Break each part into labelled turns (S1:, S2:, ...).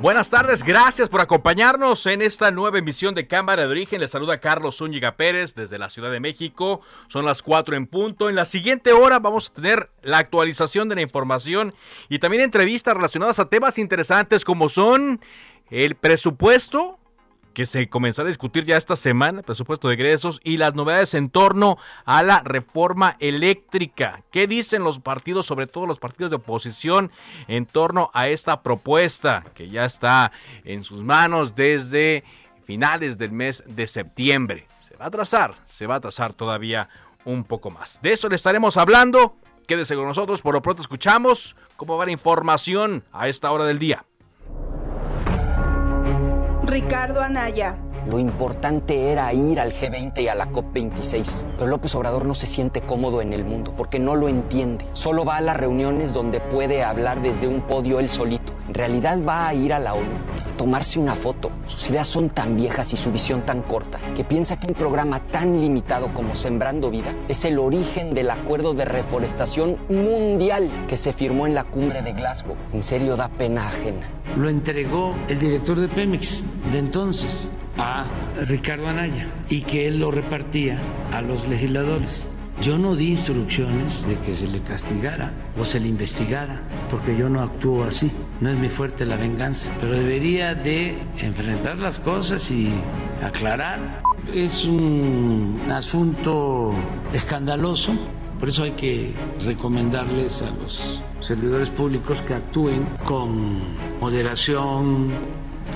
S1: Buenas tardes, gracias por acompañarnos en esta nueva emisión de Cámara de Origen. Les saluda Carlos Zúñiga Pérez desde la Ciudad de México. Son las 4 en punto. En la siguiente hora vamos a tener la actualización de la información y también entrevistas relacionadas a temas interesantes como son el presupuesto que se comenzará a discutir ya esta semana, el presupuesto de egresos y las novedades en torno a la reforma eléctrica. ¿Qué dicen los partidos, sobre todo los partidos de oposición, en torno a esta propuesta que ya está en sus manos desde finales del mes de septiembre? Se va a atrasar, se va a atrasar todavía un poco más. De eso le estaremos hablando. Quédese con nosotros, por lo pronto escuchamos cómo va la información a esta hora del día.
S2: Ricardo Anaya.
S3: Lo importante era ir al G20 y a la COP26. Pero López Obrador no se siente cómodo en el mundo porque no lo entiende. Solo va a las reuniones donde puede hablar desde un podio él solito. En realidad va a ir a la ONU a tomarse una foto. Sus ideas son tan viejas y su visión tan corta que piensa que un programa tan limitado como Sembrando Vida es el origen del acuerdo de reforestación mundial que se firmó en la cumbre de Glasgow. En serio da pena ajena.
S4: Lo entregó el director de Pemex de entonces a Ricardo Anaya y que él lo repartía a los legisladores. Yo no di instrucciones de que se le castigara o se le investigara, porque yo no actúo así. No es mi fuerte la venganza, pero debería de enfrentar las cosas y aclarar. Es un asunto escandaloso, por eso hay que recomendarles a los servidores públicos que actúen con moderación,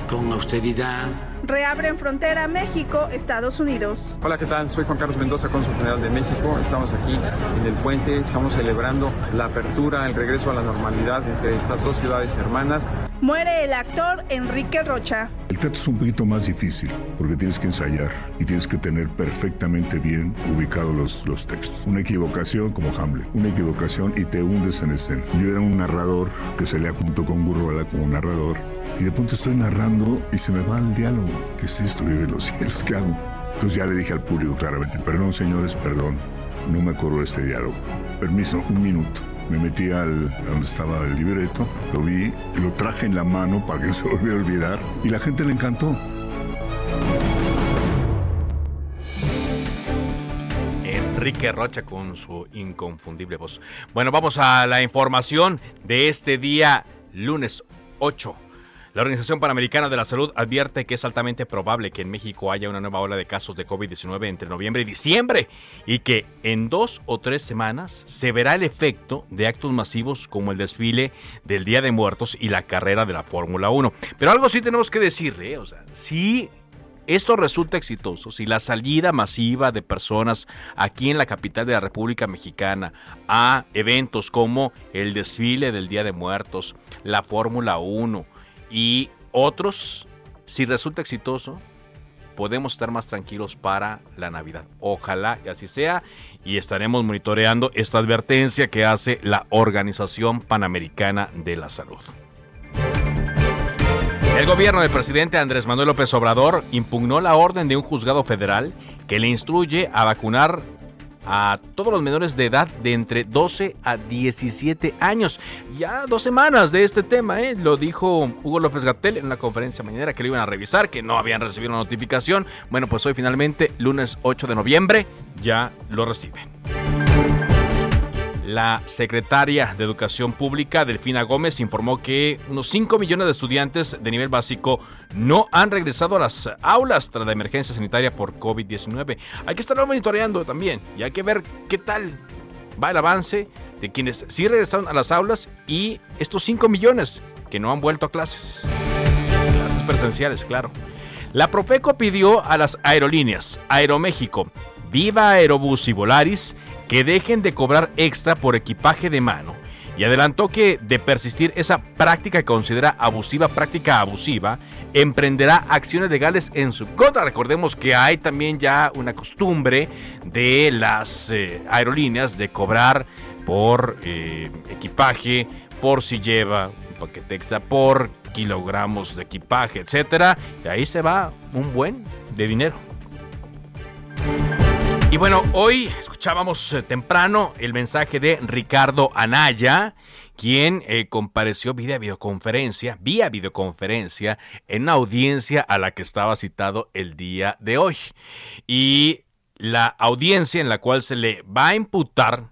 S4: con austeridad,
S2: Reabren frontera México-Estados Unidos.
S5: Hola, ¿qué tal? Soy Juan Carlos Mendoza, cónsul general de México. Estamos aquí en el puente, estamos celebrando la apertura, el regreso a la normalidad entre estas dos ciudades hermanas.
S2: Muere el actor Enrique Rocha.
S6: El teatro es un poquito más difícil porque tienes que ensayar y tienes que tener perfectamente bien ubicados los, los textos. Una equivocación como Hamlet, una equivocación y te hundes en escena. Yo era un narrador que se lea junto con Gurrola como narrador y de pronto estoy narrando y se me va el diálogo. ¿Qué es esto? Vive los cielos, ¿qué hago? Entonces ya le dije al público claramente, perdón señores, perdón, no me acuerdo de este diálogo. Permiso, un minuto. Me metí al donde estaba el libreto, lo vi, lo traje en la mano para que no se volviera a olvidar y la gente le encantó.
S1: Enrique Rocha con su inconfundible voz. Bueno, vamos a la información de este día, lunes 8 la Organización Panamericana de la Salud advierte que es altamente probable que en México haya una nueva ola de casos de COVID-19 entre noviembre y diciembre y que en dos o tres semanas se verá el efecto de actos masivos como el desfile del Día de Muertos y la carrera de la Fórmula 1. Pero algo sí tenemos que decirle, ¿eh? o sea, si esto resulta exitoso, si la salida masiva de personas aquí en la capital de la República Mexicana a eventos como el desfile del Día de Muertos, la Fórmula 1, y otros, si resulta exitoso, podemos estar más tranquilos para la Navidad. Ojalá y así sea y estaremos monitoreando esta advertencia que hace la Organización Panamericana de la Salud. El gobierno del presidente Andrés Manuel López Obrador impugnó la orden de un juzgado federal que le instruye a vacunar a todos los menores de edad de entre 12 a 17 años. Ya dos semanas de este tema, ¿eh? lo dijo Hugo López Gatel en una conferencia mañana que lo iban a revisar, que no habían recibido una notificación. Bueno, pues hoy finalmente, lunes 8 de noviembre, ya lo reciben. La secretaria de Educación Pública, Delfina Gómez, informó que unos 5 millones de estudiantes de nivel básico no han regresado a las aulas tras la emergencia sanitaria por COVID-19. Hay que estarlo monitoreando también y hay que ver qué tal va el avance de quienes sí regresaron a las aulas y estos 5 millones que no han vuelto a clases. Clases presenciales, claro. La Profeco pidió a las aerolíneas Aeroméxico, Viva Aerobús y Volaris que dejen de cobrar extra por equipaje de mano y adelantó que de persistir esa práctica que considera abusiva, práctica abusiva, emprenderá acciones legales en su contra. Recordemos que hay también ya una costumbre de las eh, aerolíneas de cobrar por eh, equipaje, por si lleva un paquete extra, por kilogramos de equipaje, etcétera. Y ahí se va un buen de dinero. Y bueno, hoy escuchábamos eh, temprano el mensaje de Ricardo Anaya, quien eh, compareció vía videoconferencia, vía videoconferencia, en una audiencia a la que estaba citado el día de hoy. Y la audiencia en la cual se le va a imputar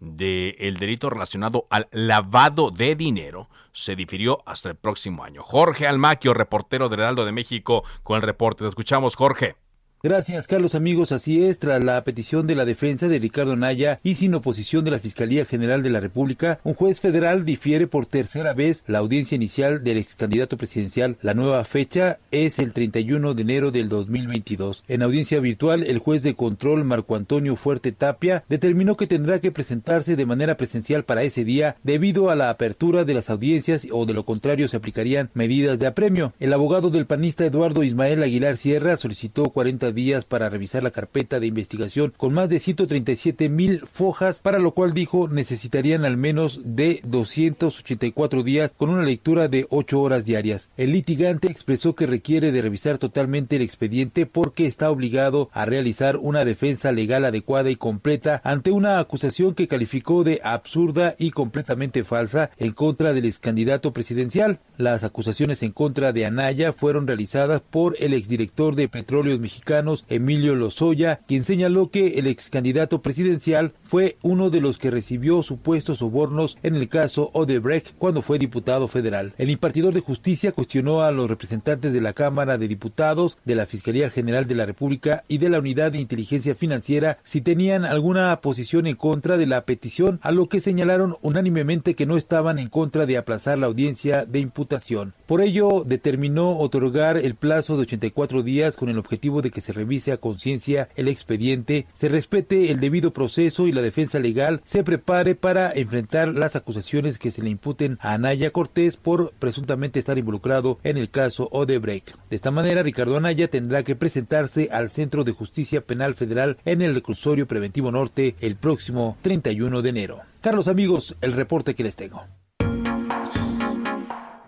S1: del delito relacionado al lavado de dinero se difirió hasta el próximo año. Jorge Almaquio, reportero del Heraldo de México, con el reporte. Te escuchamos, Jorge.
S7: Gracias, Carlos. Amigos, así es, tras la petición de la defensa de Ricardo Naya y sin oposición de la Fiscalía General de la República, un juez federal difiere por tercera vez la audiencia inicial del ex candidato presidencial. La nueva fecha es el 31 de enero del 2022. En audiencia virtual, el juez de control Marco Antonio Fuerte Tapia determinó que tendrá que presentarse de manera presencial para ese día debido a la apertura de las audiencias o de lo contrario se aplicarían medidas de apremio. El abogado del panista Eduardo Ismael Aguilar Sierra solicitó 40 días para revisar la carpeta de investigación con más de 137 mil fojas, para lo cual dijo necesitarían al menos de 284 días con una lectura de 8 horas diarias. El litigante expresó que requiere de revisar totalmente el expediente porque está obligado a realizar una defensa legal adecuada y completa ante una acusación que calificó de absurda y completamente falsa en contra del ex candidato presidencial. Las acusaciones en contra de Anaya fueron realizadas por el exdirector de Petróleos Mexicanos Emilio Lozoya, quien señaló que el ex candidato presidencial fue uno de los que recibió supuestos sobornos en el caso Odebrecht cuando fue diputado federal. El impartidor de justicia cuestionó a los representantes de la Cámara de Diputados, de la Fiscalía General de la República y de la Unidad de Inteligencia Financiera si tenían alguna posición en contra de la petición, a lo que señalaron unánimemente que no estaban en contra de aplazar la audiencia de imputación. Por ello, determinó otorgar el plazo de 84 días con el objetivo de que se se revise a conciencia el expediente, se respete el debido proceso y la defensa legal se prepare para enfrentar las acusaciones que se le imputen a Anaya Cortés por presuntamente estar involucrado en el caso Odebrecht. De esta manera, Ricardo Anaya tendrá que presentarse al Centro de Justicia Penal Federal en el reclusorio preventivo norte el próximo 31 de enero. Carlos amigos, el reporte que les tengo.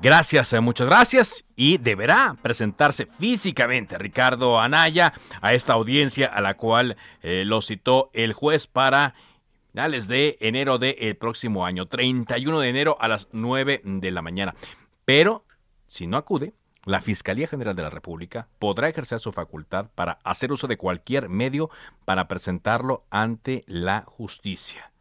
S1: Gracias, eh, muchas gracias. Y deberá presentarse físicamente Ricardo Anaya a esta audiencia a la cual eh, lo citó el juez para finales de enero del próximo año, 31 de enero a las 9 de la mañana. Pero, si no acude, la Fiscalía General de la República podrá ejercer su facultad para hacer uso de cualquier medio para presentarlo ante la justicia.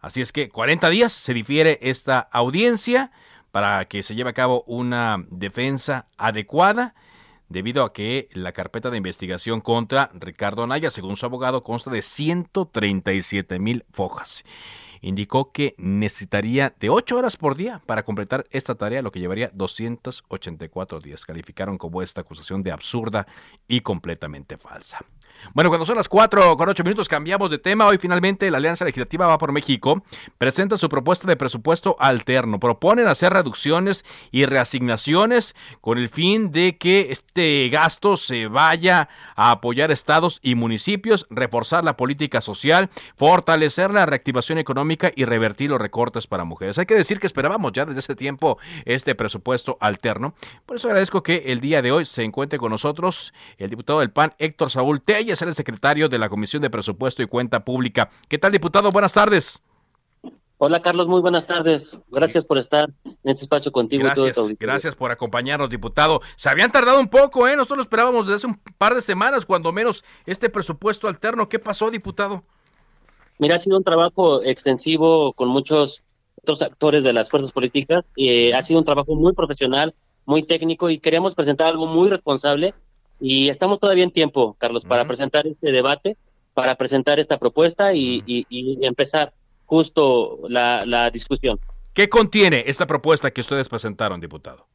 S1: Así es que 40 días se difiere esta audiencia para que se lleve a cabo una defensa adecuada debido a que la carpeta de investigación contra Ricardo Anaya, según su abogado, consta de 137 mil fojas. Indicó que necesitaría de 8 horas por día para completar esta tarea, lo que llevaría 284 días. Calificaron como esta acusación de absurda y completamente falsa. Bueno, cuando son las 4 con 8 minutos cambiamos de tema. Hoy finalmente la Alianza Legislativa Va por México presenta su propuesta de presupuesto alterno. Proponen hacer reducciones y reasignaciones con el fin de que este gasto se vaya a apoyar estados y municipios, reforzar la política social, fortalecer la reactivación económica y revertir los recortes para mujeres. Hay que decir que esperábamos ya desde ese tiempo este presupuesto alterno. Por eso agradezco que el día de hoy se encuentre con nosotros el diputado del PAN, Héctor Saúl Tella es el secretario de la Comisión de Presupuesto y Cuenta Pública. ¿Qué tal, diputado? Buenas tardes.
S8: Hola Carlos, muy buenas tardes. Gracias por estar en este espacio contigo.
S1: Gracias, gracias por acompañarnos, diputado. Se habían tardado un poco, ¿eh? Nosotros lo esperábamos desde hace un par de semanas, cuando menos, este presupuesto alterno. ¿Qué pasó, diputado?
S8: Mira, ha sido un trabajo extensivo con muchos otros actores de las fuerzas políticas. Eh, ha sido un trabajo muy profesional, muy técnico y queríamos presentar algo muy responsable y estamos todavía en tiempo, Carlos, para presentar este debate, para presentar esta propuesta y, y, empezar justo la, la discusión.
S1: ¿Qué contiene esta propuesta que ustedes presentaron, diputado?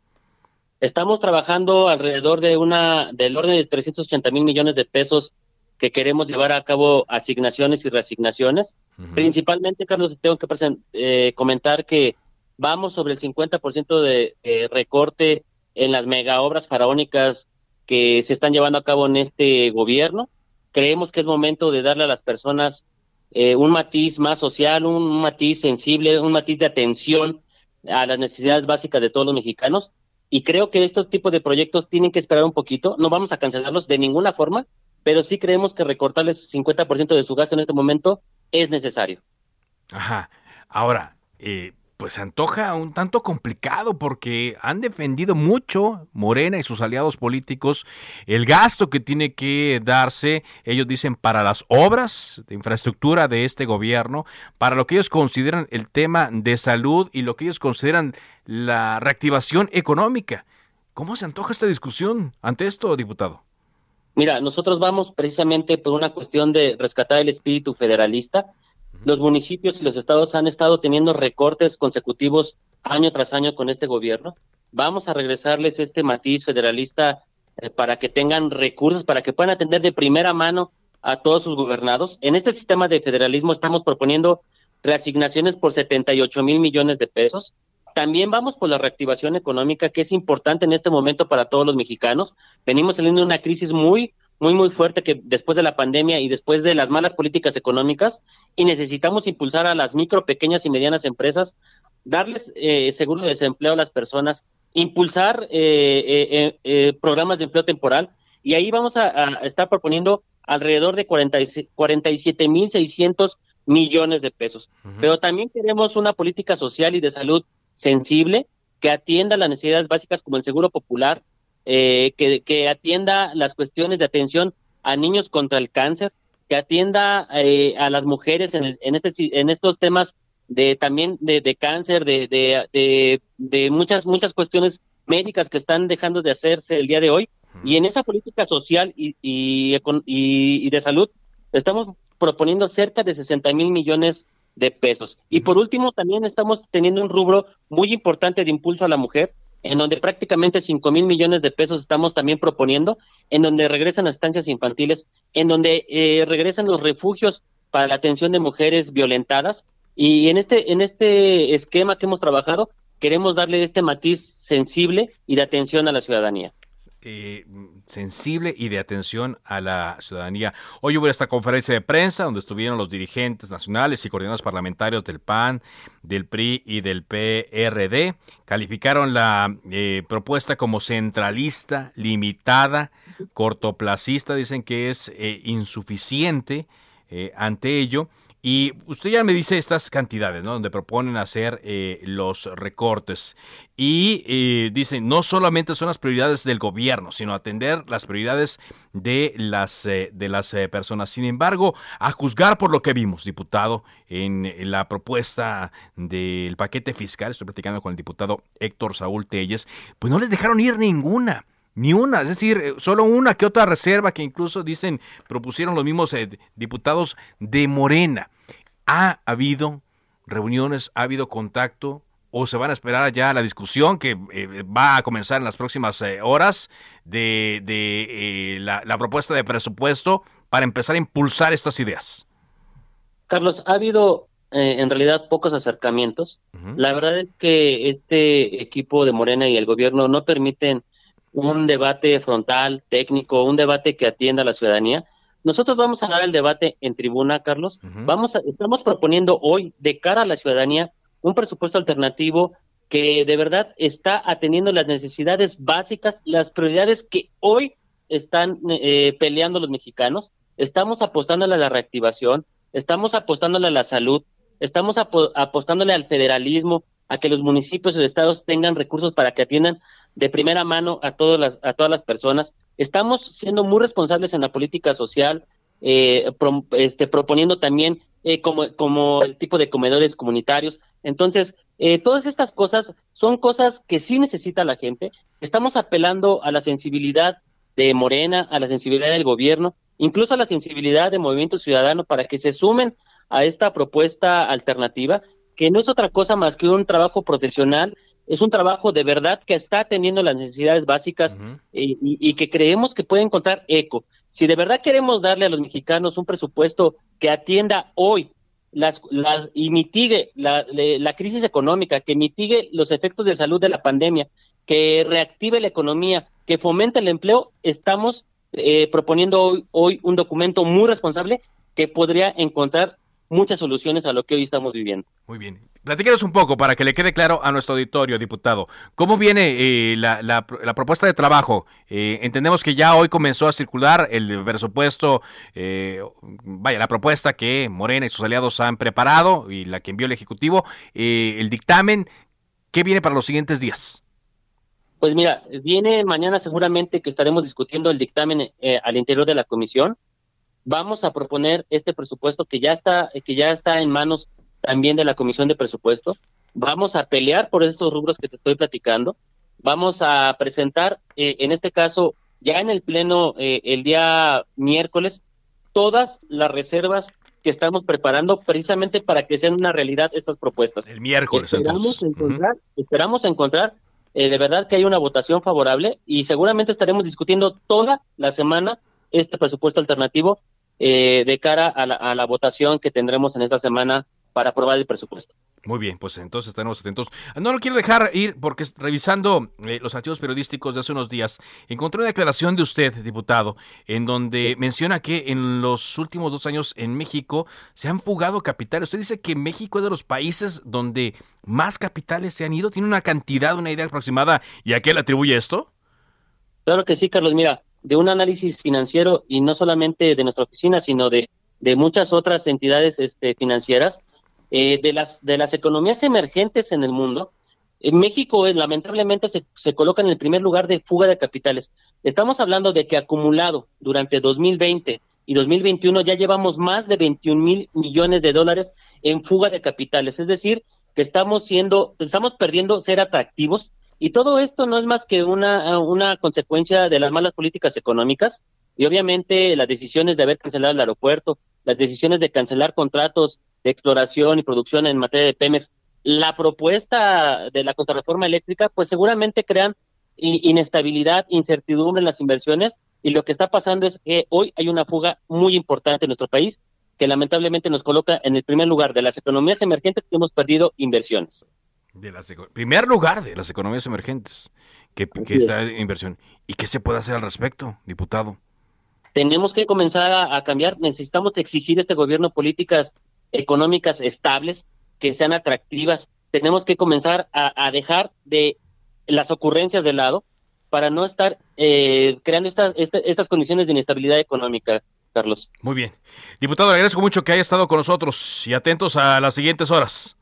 S8: Estamos trabajando alrededor de una del orden de 380 mil millones de pesos que queremos llevar a cabo asignaciones y reasignaciones. Principalmente, Carlos, tengo que eh, comentar que vamos sobre el 50% de eh, recorte en las mega obras faraónicas que se están llevando a cabo en este gobierno. Creemos que es momento de darle a las personas eh, un matiz más social, un matiz sensible, un matiz de atención a las necesidades básicas de todos los mexicanos. Y creo que estos tipos de proyectos tienen que esperar un poquito. No vamos a cancelarlos de ninguna forma, pero sí creemos que recortarles 50% de su gasto en este momento es necesario.
S1: Ajá. Ahora, eh, pues se antoja un tanto complicado porque han defendido mucho Morena y sus aliados políticos el gasto que tiene que darse, ellos dicen, para las obras de infraestructura de este gobierno, para lo que ellos consideran el tema de salud y lo que ellos consideran la reactivación económica. ¿Cómo se antoja esta discusión ante esto, diputado?
S8: Mira, nosotros vamos precisamente por una cuestión de rescatar el espíritu federalista. Los municipios y los estados han estado teniendo recortes consecutivos año tras año con este gobierno. Vamos a regresarles este matiz federalista eh, para que tengan recursos, para que puedan atender de primera mano a todos sus gobernados. En este sistema de federalismo estamos proponiendo reasignaciones por 78 mil millones de pesos. También vamos por la reactivación económica, que es importante en este momento para todos los mexicanos. Venimos saliendo de una crisis muy, muy, muy fuerte que después de la pandemia y después de las malas políticas económicas, y necesitamos impulsar a las micro, pequeñas y medianas empresas, darles eh, seguro de desempleo a las personas, impulsar eh, eh, programas de empleo temporal, y ahí vamos a, estar proponiendo alrededor de 47 mil 600 millones de pesos. Pero también queremos una política social y de salud sensible, que atienda las necesidades básicas como el seguro popular, eh, que, atienda las cuestiones de atención a niños contra el cáncer, que atienda eh, a las mujeres en, en, este, en estos temas de también de, cáncer, de, de, de, muchas, muchas cuestiones médicas que están dejando de hacerse el día de hoy. Y en esa política social y, y, y de salud estamos proponiendo cerca de 60 mil millones de pesos. Y por último, también estamos teniendo un rubro muy importante de impulso a la mujer, en donde prácticamente 5 mil millones de pesos estamos también proponiendo, en donde regresan las estancias infantiles, en donde eh, regresan los refugios para la atención de mujeres violentadas. Y en este, en este esquema que hemos trabajado, queremos darle este matiz sensible y de atención a la ciudadanía.
S1: Eh, sensible y de atención a la ciudadanía. Hoy hubo esta conferencia de prensa donde estuvieron los dirigentes nacionales y coordinadores parlamentarios del PAN, del PRI y del PRD. Calificaron la eh, propuesta como centralista, limitada, cortoplacista. Dicen que es eh, insuficiente ante ello y usted ya me dice estas cantidades, ¿no? Donde proponen hacer eh, los recortes. Y eh, dicen, no solamente son las prioridades del gobierno, sino atender las prioridades de las, eh, de las personas. Sin embargo, a juzgar por lo que vimos, diputado, en, la propuesta del paquete fiscal, estoy platicando con el diputado Héctor Saúl Telles, pues no les dejaron ir ninguna. Ni una, es decir, solo una que otra reserva que incluso dicen propusieron los mismos diputados de Morena. ¿Ha habido reuniones, ha habido contacto o se van a esperar ya la discusión que eh, va a comenzar en las próximas eh, horas de, de eh, la, propuesta de presupuesto para empezar a impulsar estas ideas?
S8: Carlos, ha habido en realidad pocos acercamientos. La verdad es que este equipo de Morena y el gobierno no permiten un debate frontal, técnico, un debate que atienda a la ciudadanía. Nosotros vamos a dar el debate en tribuna, Carlos. Vamos a, estamos proponiendo hoy, de cara a la ciudadanía, un presupuesto alternativo que de verdad está atendiendo las necesidades básicas, las prioridades que hoy están eh, peleando los mexicanos. Estamos apostándole a la reactivación, estamos apostándole a la salud, estamos apostándole al federalismo, a que los municipios y los estados tengan recursos para que atiendan de primera mano a todas las, a todas las personas. Estamos siendo muy responsables en la política social, eh, este, proponiendo también eh, como, como el tipo de comedores comunitarios. Entonces, eh, todas estas cosas son cosas que sí necesita la gente. Estamos apelando a la sensibilidad de Morena, a la sensibilidad del gobierno, incluso a la sensibilidad del Movimiento Ciudadano para que se sumen a esta propuesta alternativa, que no es otra cosa más que un trabajo profesional, es un trabajo de verdad que está atendiendo las necesidades básicas y, y, que creemos que puede encontrar eco. Si de verdad queremos darle a los mexicanos un presupuesto que atienda hoy las, las, y mitigue la, la, crisis económica, que mitigue los efectos de salud de la pandemia, que reactive la economía, que fomente el empleo, estamos eh, proponiendo hoy, hoy un documento muy responsable que podría encontrar muchas soluciones a lo que hoy estamos viviendo.
S1: Muy bien. Platíquenos un poco para que le quede claro a nuestro auditorio, diputado. ¿Cómo viene eh, la, la, propuesta de trabajo? Eh, entendemos que ya hoy comenzó a circular el presupuesto, eh, vaya, la propuesta que Morena y sus aliados han preparado y la que envió el Ejecutivo. el dictamen, ¿qué viene para los siguientes días?
S8: Pues mira, viene mañana seguramente que estaremos discutiendo el dictamen al interior de la comisión vamos a proponer este presupuesto que ya está, que ya está en manos también de la Comisión de Presupuesto. Vamos a pelear por estos rubros que te estoy platicando. Vamos a presentar, eh, en este caso, ya en el Pleno eh, el día miércoles, todas las reservas que estamos preparando precisamente para que sean una realidad estas propuestas.
S1: El miércoles.
S8: Esperamos encontrar, esperamos encontrar eh, de verdad que hay una votación favorable y seguramente estaremos discutiendo toda la semana este presupuesto alternativo eh, de cara a la, a la votación que tendremos en esta semana para aprobar el presupuesto.
S1: Muy bien, pues entonces estaremos atentos. No lo quiero dejar ir porque revisando eh, los archivos periodísticos de hace unos días, encontré una declaración de usted, diputado, en donde menciona que en los últimos dos años en México se han fugado capitales. Usted dice que México es de los países donde más capitales se han ido. ¿Tiene una cantidad, una idea aproximada y a qué le atribuye esto?
S8: Claro que sí, Carlos. Mira, de un análisis financiero y no solamente de nuestra oficina, sino de, de muchas otras entidades este, financieras, eh, de, las, de las economías emergentes en el mundo, en México lamentablemente se, se coloca en el primer lugar de fuga de capitales. Estamos hablando de que acumulado durante 2020 y 2021 ya llevamos más de 21 mil millones de dólares en fuga de capitales. Es decir, que estamos siendo, estamos perdiendo ser atractivos y todo esto no es más que una, consecuencia de las malas políticas económicas y obviamente las decisiones de haber cancelado el aeropuerto, las decisiones de cancelar contratos de exploración y producción en materia de Pemex, la propuesta de la contrarreforma eléctrica, pues seguramente crean inestabilidad, incertidumbre en las inversiones y lo que está pasando es que hoy hay una fuga muy importante en nuestro país que lamentablemente nos coloca en el primer lugar de las economías emergentes que hemos perdido inversiones.
S1: De las, primer lugar de las economías emergentes que, que está inversión. ¿Y qué se puede hacer al respecto, diputado?
S8: Tenemos que comenzar a, cambiar. Necesitamos exigir a este gobierno políticas económicas estables, que sean atractivas. Tenemos que comenzar a, dejar de las ocurrencias de lado para no estar eh, creando estas, estas, estas condiciones de inestabilidad económica. Carlos.
S1: Muy bien. Diputado, le agradezco mucho que haya estado con nosotros y atentos a las siguientes horas.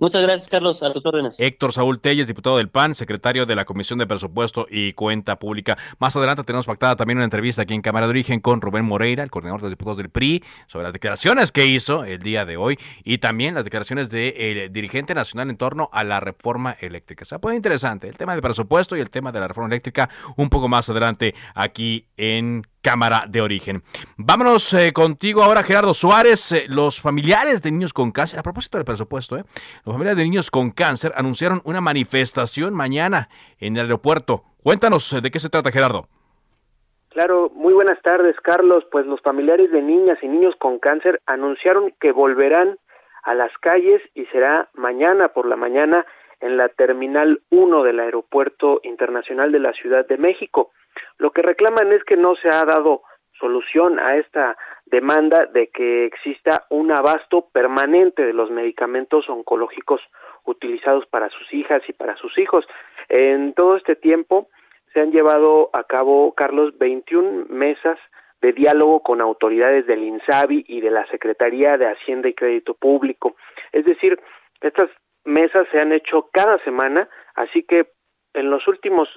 S8: Muchas gracias, Carlos. A tus.
S1: Héctor Saúl Telles, diputado del PAN, secretario de la Comisión de Presupuesto y Cuenta Pública. Más adelante tenemos pactada también una entrevista aquí en Cámara de Origen con Rubén Moreira, el coordinador de diputados del PRI, sobre las declaraciones que hizo el día de hoy y también las declaraciones del de, dirigente nacional en torno a la reforma eléctrica. Se puede interesante el tema del presupuesto y el tema de la reforma eléctrica un poco más adelante aquí en Cámara de Origen. Vámonos eh, contigo ahora, Gerardo Suárez. Eh, los familiares de niños con cáncer, a propósito del presupuesto, eh, los familiares de niños con cáncer anunciaron una manifestación mañana en el aeropuerto. Cuéntanos de qué se trata, Gerardo.
S9: Claro, muy buenas tardes, Carlos. Pues los familiares de niñas y niños con cáncer anunciaron que volverán a las calles y será mañana por la mañana en la Terminal 1 del Aeropuerto Internacional de la Ciudad de México. Lo que reclaman es que no se ha dado solución a esta demanda de que exista un abasto permanente de los medicamentos oncológicos utilizados para sus hijas y para sus hijos. En todo este tiempo se han llevado a cabo, Carlos, 21 mesas de diálogo con autoridades del INSABI y de la Secretaría de Hacienda y Crédito Público. Es decir, estas mesas se han hecho cada semana, así que en los últimos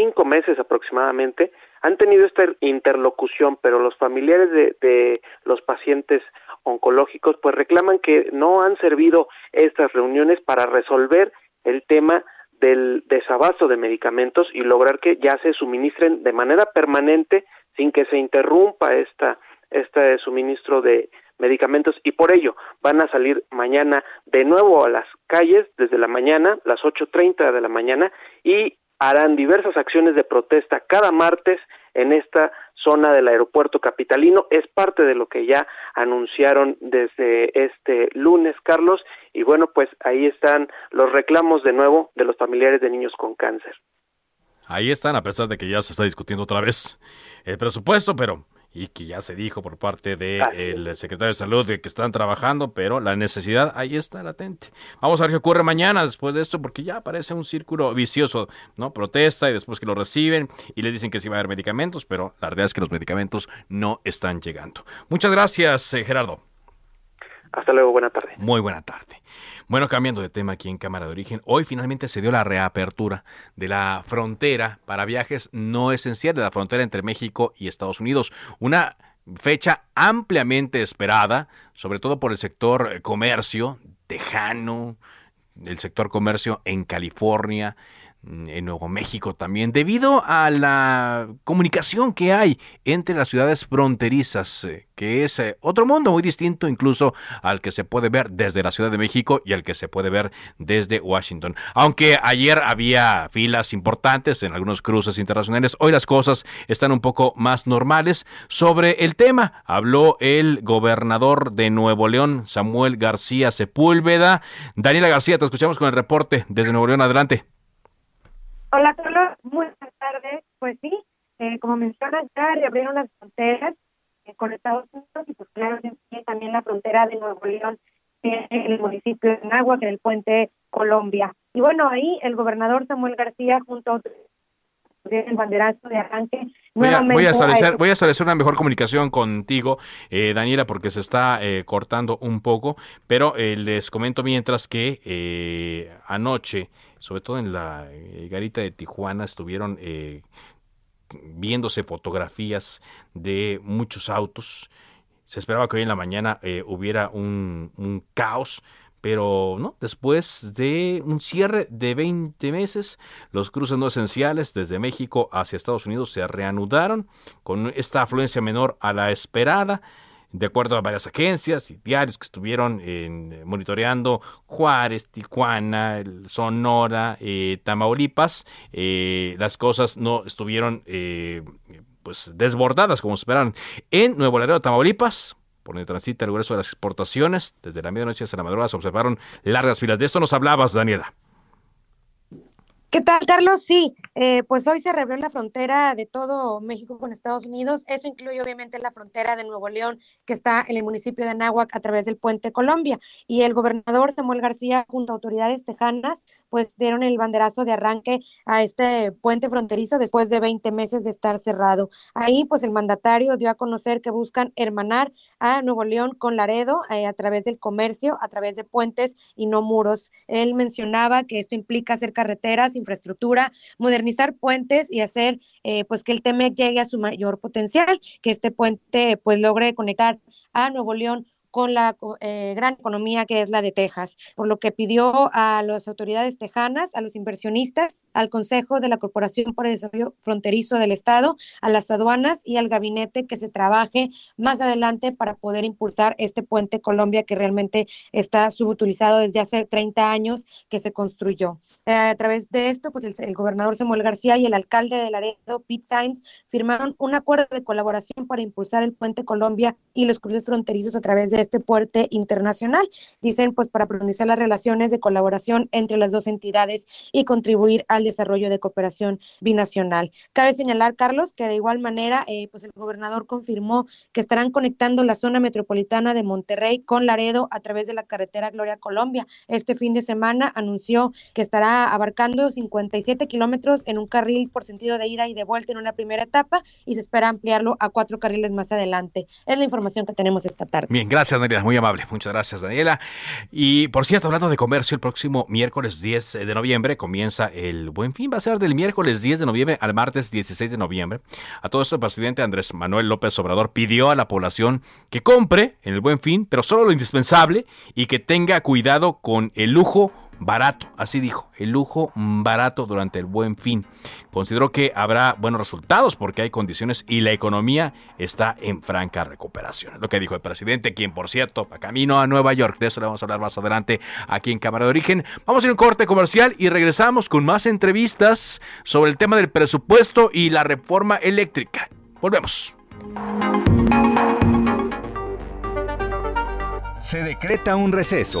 S9: cinco meses aproximadamente, han tenido esta interlocución, pero los familiares de, de los pacientes oncológicos pues reclaman que no han servido estas reuniones para resolver el tema del desabasto de medicamentos y lograr que ya se suministren de manera permanente sin que se interrumpa esta este suministro de medicamentos. Y por ello van a salir mañana de nuevo a las calles desde la mañana, las 8.30 de la mañana y harán diversas acciones de protesta cada martes en esta zona del aeropuerto capitalino. Es parte de lo que ya anunciaron desde este lunes, Carlos. Y bueno, pues ahí están los reclamos de nuevo de los familiares de niños con cáncer.
S1: Ahí están, a pesar de que ya se está discutiendo otra vez el presupuesto, pero y que ya se dijo por parte del secretario de salud de que están trabajando, pero la necesidad ahí está latente. Vamos a ver qué ocurre mañana después de esto, porque ya parece un círculo vicioso, ¿no? Protesta y después que lo reciben y le dicen que sí va a haber medicamentos, pero la realidad es que los medicamentos no están llegando. Muchas gracias, eh, Gerardo.
S9: Hasta luego, buena tarde.
S1: Muy buena tarde. Bueno, cambiando de tema aquí en Cámara de Origen, hoy finalmente se dio la reapertura de la frontera para viajes no esenciales, de la frontera entre México y Estados Unidos. Una fecha ampliamente esperada, sobre todo por el sector eh, comercio tejano, el sector comercio en California, en Nuevo México también, debido a la comunicación que hay entre las ciudades fronterizas, eh, que es eh, otro mundo muy distinto incluso al que se puede ver desde la Ciudad de México y al que se puede ver desde Washington. Aunque ayer había filas importantes en algunos cruces internacionales, hoy las cosas están un poco más normales. Sobre el tema habló el gobernador de Nuevo León, Samuel García Sepúlveda. Daniela García, te escuchamos con el reporte desde Nuevo León. Adelante.
S10: Hola, Carlos. Buenas tardes. Pues sí, eh, como mencionas, ya reabrieron las fronteras eh, con Estados Unidos y pues claro, también la frontera de Nuevo León en el municipio de Nagua, en el puente Colombia. Y bueno, ahí el gobernador Samuel García junto a el banderazo de arranque.
S1: Voy a, voy a, establecer, voy a establecer una mejor comunicación contigo, eh, Daniela, porque se está eh, cortando un poco, pero eh, les comento mientras que eh, anoche sobre todo en la eh, garita de Tijuana, estuvieron eh, viéndose fotografías de muchos autos. Se esperaba que hoy en la mañana eh, hubiera un, caos, pero no, después de un cierre de 20 meses, los cruces no esenciales desde México hacia Estados Unidos se reanudaron con esta afluencia menor a la esperada de acuerdo a varias agencias y diarios que estuvieron eh, monitoreando Juárez, Tijuana, Sonora, eh, Tamaulipas, eh, las cosas no estuvieron pues desbordadas como esperaban. En Nuevo Laredo, Tamaulipas, por donde transita el grueso de las exportaciones, desde la medianoche hasta la madrugada se observaron largas filas. De esto nos hablabas, Daniela.
S10: ¿Qué tal, Carlos? Sí, eh, pues hoy se reabrió la frontera de todo México con Estados Unidos. Eso incluye obviamente la frontera de Nuevo León, que está en el municipio de Anáhuac a través del puente Colombia. Y el gobernador Samuel García, junto a autoridades tejanas, pues dieron el banderazo de arranque a este puente fronterizo después de 20 meses de estar cerrado. Ahí, pues el mandatario dio a conocer que buscan hermanar a Nuevo León con Laredo eh, a través del comercio, a través de puentes y no muros. Él mencionaba que esto implica hacer carreteras infraestructura, modernizar puentes y hacer eh, pues que el TEMEC llegue a su mayor potencial, que este puente pues logre conectar a Nuevo León con la eh, gran economía que es la de Texas, por lo que pidió a las autoridades tejanas, a los inversionistas, al Consejo de la Corporación para el Desarrollo Fronterizo del Estado, a las aduanas y al gabinete que se trabaje más adelante para poder impulsar este puente Colombia que realmente está subutilizado desde hace 30 años que se construyó. Eh, a través de esto, pues el, gobernador Samuel García y el alcalde de Laredo, Pete Sainz, firmaron un acuerdo de colaboración para impulsar el puente Colombia y los cruces fronterizos a través de este puente internacional. Dicen, pues, para profundizar las relaciones de colaboración entre las dos entidades y contribuir al desarrollo de cooperación binacional. Cabe señalar, Carlos, que de igual manera, eh, pues el gobernador confirmó que estarán conectando la zona metropolitana de Monterrey con Laredo a través de la carretera Gloria Colombia. Este fin de semana anunció que estará abarcando 57 kilómetros en un carril por sentido de ida y de vuelta en una primera etapa y se espera ampliarlo a cuatro carriles más adelante. Es la información que tenemos esta tarde.
S1: Bien. Gracias, Daniela. Muy amable. Muchas gracias, Daniela. Y por cierto, hablando de comercio, el próximo miércoles 10 de noviembre comienza el Buen Fin. Va a ser del miércoles 10 de noviembre al martes 16 de noviembre. A todo esto, el presidente Andrés Manuel López Obrador pidió a la población que compre en el Buen Fin, pero solo lo indispensable y que tenga cuidado con el lujo barato, así dijo, el lujo barato durante el buen fin. Considero que habrá buenos resultados porque hay condiciones y la economía está en franca recuperación. Lo que dijo el presidente, quien por cierto, a camino a Nueva York, de eso le vamos a hablar más adelante aquí en Cámara de Origen. Vamos a ir a un corte comercial y regresamos con más entrevistas sobre el tema del presupuesto y la reforma eléctrica. Volvemos.
S11: Se decreta un receso.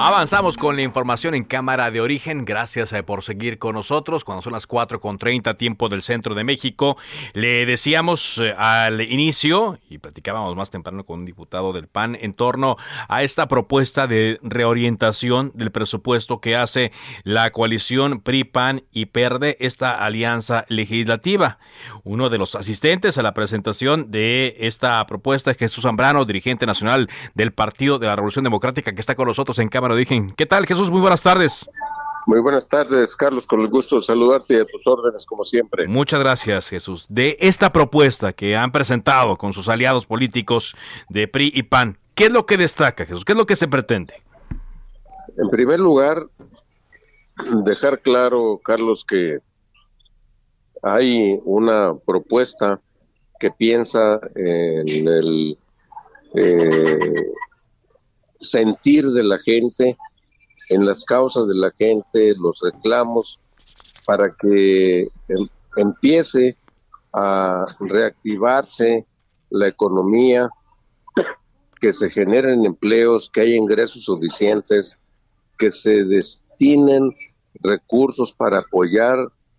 S1: Avanzamos con la información en cámara de origen. Gracias eh, por seguir con nosotros. Cuando son las 4.30 tiempo del centro de México, le decíamos eh, al inicio, y platicábamos más temprano con un diputado del PAN, en torno a esta propuesta de reorientación del presupuesto que hace la coalición PRI-PAN y PERDE, esta alianza legislativa. Uno de los asistentes a la presentación de esta propuesta es Jesús Zambrano, dirigente nacional del Partido de la Revolución Democrática, que está con nosotros en cámara ¿Qué tal, Jesús? Muy buenas tardes.
S12: Muy buenas tardes, Carlos, con el gusto de saludarte y a tus órdenes, como siempre.
S1: Muchas gracias, Jesús. De esta propuesta que han presentado con sus aliados políticos de PRI y PAN, ¿qué es lo que destaca, Jesús? ¿Qué es lo que se pretende?
S12: En primer lugar, dejar claro, Carlos, que hay una propuesta que piensa en el eh, sentir de la gente, en las causas de la gente, los reclamos, para que em, empiece a reactivarse la economía, que se generen empleos, que haya ingresos suficientes, que se destinen recursos para apoyar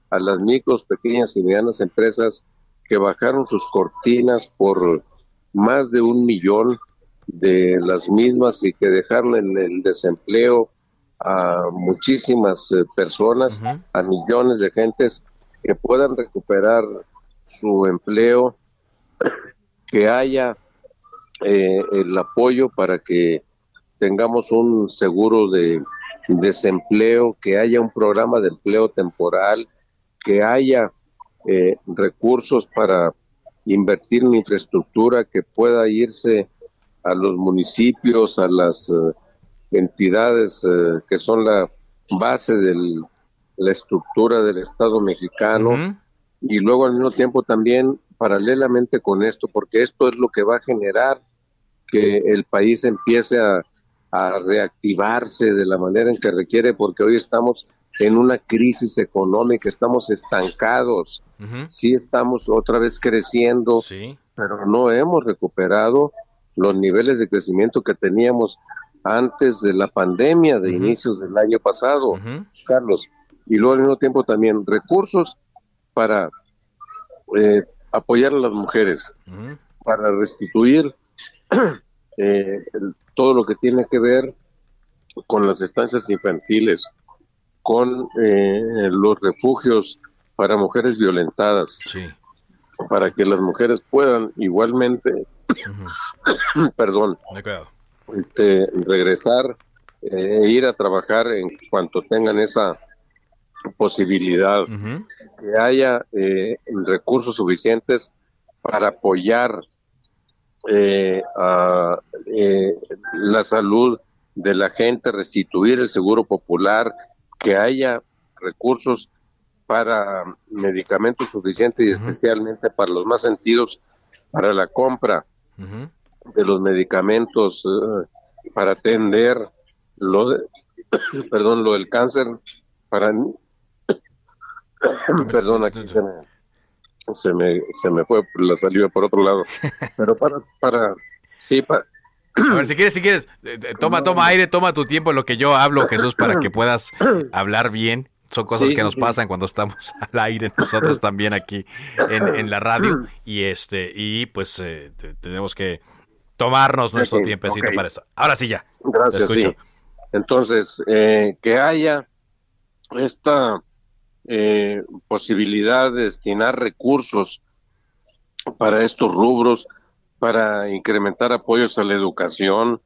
S12: a las micros, pequeñas y medianas empresas que bajaron sus cortinas por más de un millón de las mismas y que dejaron en el desempleo a muchísimas eh, personas, a millones de gentes que puedan recuperar su empleo, que haya eh, el apoyo para que tengamos un seguro de desempleo, que haya un programa de empleo temporal, que haya eh, recursos para invertir en infraestructura que pueda irse a los municipios, a las eh, entidades eh, que son la base de la estructura del Estado mexicano. Y luego al mismo tiempo también paralelamente con esto, porque esto es lo que va a generar que el país empiece a, reactivarse de la manera en que requiere, porque hoy estamos en una crisis económica, estamos estancados, sí estamos otra vez creciendo, pero no hemos recuperado los niveles de crecimiento que teníamos antes de la pandemia de inicios del año pasado, Carlos. Y luego al mismo tiempo también recursos para eh, apoyar a las mujeres para restituir eh, todo lo que tiene que ver con las estancias infantiles, con eh, los refugios para mujeres violentadas, para que las mujeres puedan igualmente, perdón, este, regresar e ir a trabajar en cuanto tengan esa posibilidad, que haya eh, recursos suficientes para apoyar eh, a, eh, la salud de la gente, restituir el seguro popular, que haya recursos para medicamentos suficientes y especialmente para los más sentidos, para la compra de los medicamentos para atender lo de, perdón, lo del cáncer para Perdón, aquí se me, se me, se me fue la salida por otro lado. Pero para, para, sí, para,
S1: a ver, si quieres, si quieres, eh, eh, toma, toma aire, toma tu tiempo en lo que yo hablo, Jesús, para que puedas hablar bien. Son cosas que nos pasan cuando estamos al aire nosotros también aquí en, la radio y este y pues eh, tenemos que tomarnos nuestro tiempecito para eso. Ahora sí ya.
S12: Gracias. Sí. Entonces que haya esta eh, posibilidad de destinar recursos para estos rubros, para incrementar apoyos a la educación,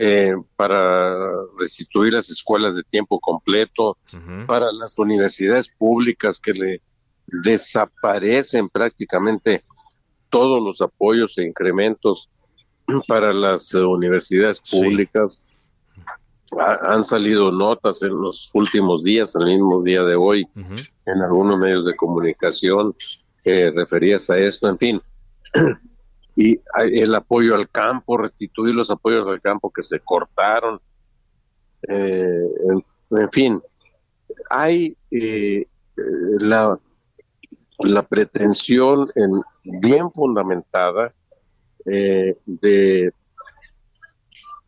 S12: eh, para restituir las escuelas de tiempo completo, para las universidades públicas que le desaparecen prácticamente todos los apoyos e incrementos para las universidades públicas. Han salido notas en los últimos días, el mismo día de hoy, en algunos medios de comunicación que referías a esto, en fin. y el apoyo al campo, restituir los apoyos al campo que se cortaron. Eh, en, fin, hay eh, la, la pretensión en, bien fundamentada eh, de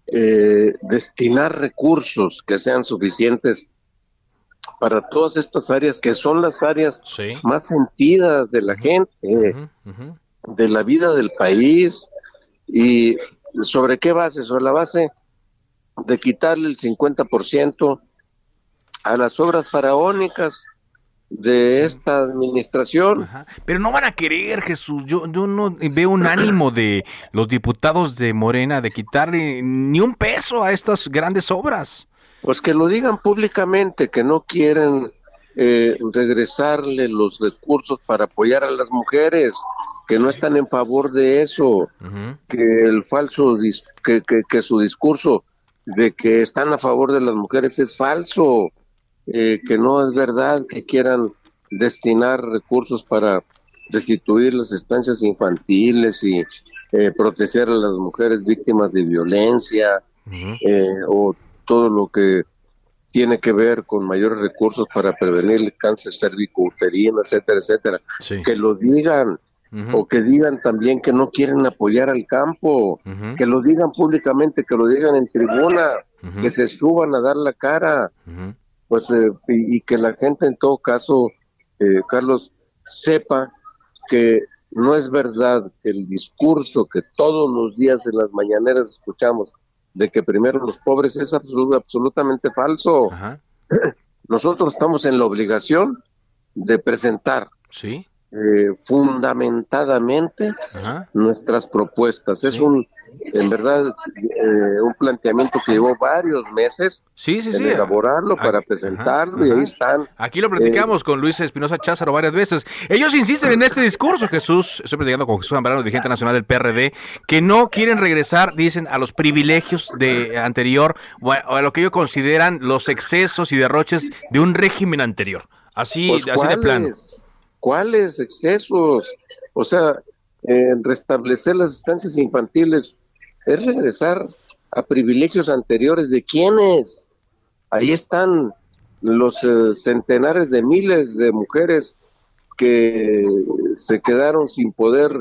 S12: eh, destinar recursos que sean suficientes para todas estas áreas que son las áreas más sentidas de la gente, de la vida del país. ¿Y sobre qué base? Sobre la base de quitarle el 50% a las obras faraónicas de esta administración.
S1: Pero no van a querer, Jesús. Yo, yo no veo un ánimo de los diputados de Morena de quitarle ni un peso a estas grandes obras.
S12: Pues que lo digan públicamente, que no quieren eh, regresarle los recursos para apoyar a las mujeres, que no están en favor de eso, que el falso, que, que, que su discurso de que están a favor de las mujeres es falso eh, que no es verdad que quieran destinar recursos para restituir las estancias infantiles y eh, proteger a las mujeres víctimas de violencia eh, o todo lo que tiene que ver con mayores recursos para prevenir el cáncer cervicouterino, etcétera, etcétera. Que lo digan, o que digan también que no quieren apoyar al campo, que lo digan públicamente, que lo digan en tribuna, que se suban a dar la cara, pues eh, y, que la gente en todo caso, eh, Carlos, sepa que no es verdad que el discurso que todos los días en las mañaneras escuchamos de que primero los pobres es absolutamente falso. Nosotros estamos en la obligación de presentar
S1: ¿Sí?
S12: Eh, fundamentadamente nuestras propuestas. Es un en verdad eh, un planteamiento que llevó varios meses
S1: sí, sí,
S12: en elaborarlo para presentarlo y ahí están.
S1: Aquí lo platicamos eh, con Luis Espinosa Cházaro varias veces. Ellos insisten en este discurso, Jesús, estoy platicando con Jesús Zambrano, dirigente nacional del PRD, que no quieren regresar, dicen, a los privilegios de anterior o a, lo que ellos consideran los excesos y derroches de un régimen anterior. Así,
S12: pues,
S1: así de plano.
S12: ¿Cuáles excesos? O sea, restablecer las estancias infantiles es regresar a privilegios anteriores de quienes. Ahí están los eh, centenares de miles de mujeres que se quedaron sin poder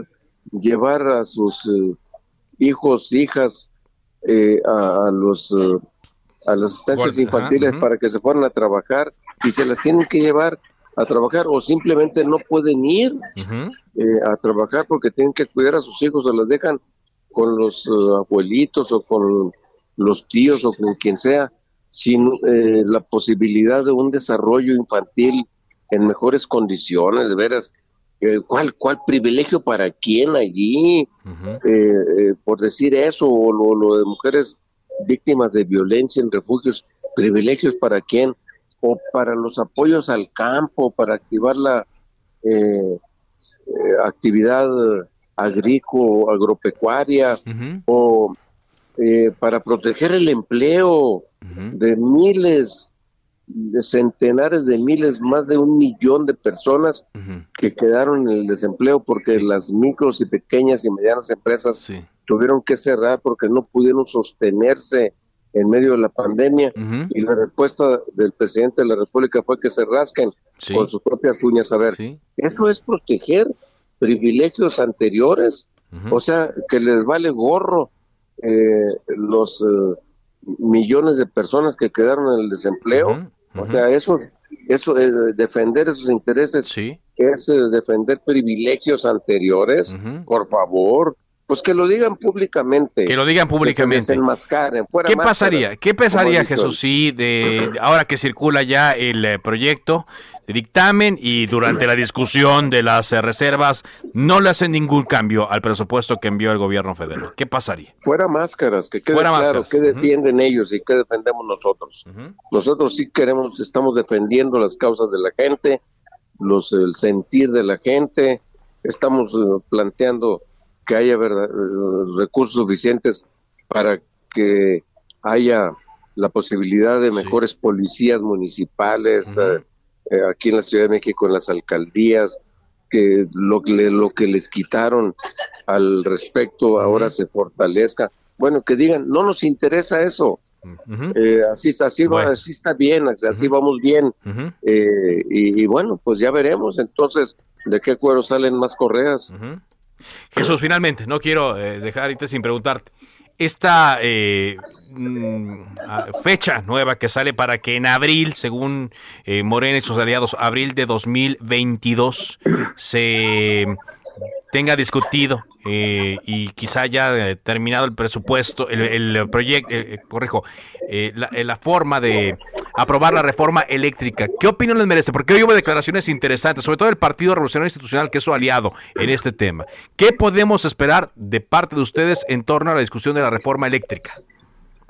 S12: llevar a sus eh, hijos, hijas eh, a, los a las estancias infantiles para que se fueran a trabajar y se las tienen que llevar a trabajar o simplemente no pueden ir eh, a trabajar porque tienen que cuidar a sus hijos o las dejan con los eh, abuelitos o con los tíos o con quien sea, sin eh, la posibilidad de un desarrollo infantil en mejores condiciones, de veras. ¿cuál, ¿Cuál privilegio para quién allí? por decir eso, o lo, lo de mujeres víctimas de violencia en refugios, privilegios para quién? O para los apoyos al campo, para activar la eh, eh, actividad agrícola, agropecuaria, o eh, para proteger el empleo de miles, de centenares de miles, más de un millón de personas que quedaron en el desempleo porque las micros y pequeñas y medianas empresas tuvieron que cerrar porque no pudieron sostenerse en medio de la pandemia y la respuesta del presidente de la República fue que se rasquen con sus propias uñas. A ver, ¿eso es proteger privilegios anteriores? O sea, que les vale gorro eh, los eh, millones de personas que quedaron en el desempleo. O sea, eso, eso eh, defender esos intereses es defender privilegios anteriores. Por favor, pues que lo digan públicamente.
S1: Que lo digan públicamente. ¿Qué pasaría? ¿Qué pasaría, Jesús, si de, ahora que circula ya el eh, proyecto de dictamen y durante la discusión de las eh, reservas no le hacen ningún cambio al presupuesto que envió el gobierno federal? ¿Qué pasaría?
S12: Fuera máscaras, que quede claro qué defienden ellos y qué defendemos nosotros. Nosotros sí queremos, estamos defendiendo las causas de la gente, los el sentir de la gente, estamos eh, planteando que haya recursos suficientes para que haya la posibilidad de mejores policías municipales eh, eh, aquí en la Ciudad de México, en las alcaldías, que lo, lo que les quitaron al respecto ahora se fortalezca. Bueno, que digan, no nos interesa eso. Eh, así está, así, así está bien, así vamos bien. y, y, bueno, pues ya veremos entonces de qué cuero salen más correas.
S1: Jesús, finalmente, no quiero eh, dejar ahorita sin preguntarte. Esta eh, mm, fecha nueva que sale para que en abril, según eh, Morena y sus aliados, abril de 2022, se tenga discutido eh, y quizá haya terminado el presupuesto, el, proyecto, eh, corrijo, eh, la, forma de aprobar la reforma eléctrica. ¿Qué opinión les merece? Porque hoy hubo declaraciones interesantes, sobre todo del Partido Revolucionario Institucional, que es su aliado en este tema. ¿Qué podemos esperar de parte de ustedes en torno a la discusión de la reforma eléctrica?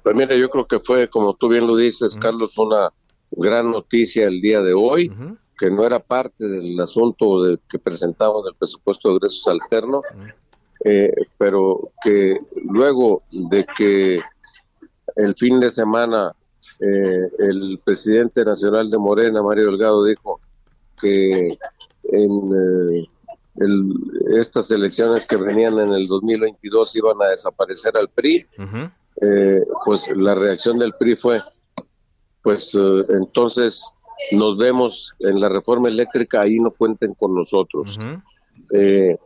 S12: Pues mira, yo creo que fue, como tú bien lo dices, Carlos, una gran noticia el día de hoy que no era parte del asunto de, que presentamos del presupuesto de egresos alterno, eh, pero que luego de que el fin de semana eh, el presidente nacional de Morena, Mario Delgado, dijo que en eh, estas elecciones que venían en el 2022 iban a desaparecer al PRI, pues la reacción del PRI fue, pues entonces nos vemos en la reforma eléctrica, ahí no cuenten con nosotros. Eh,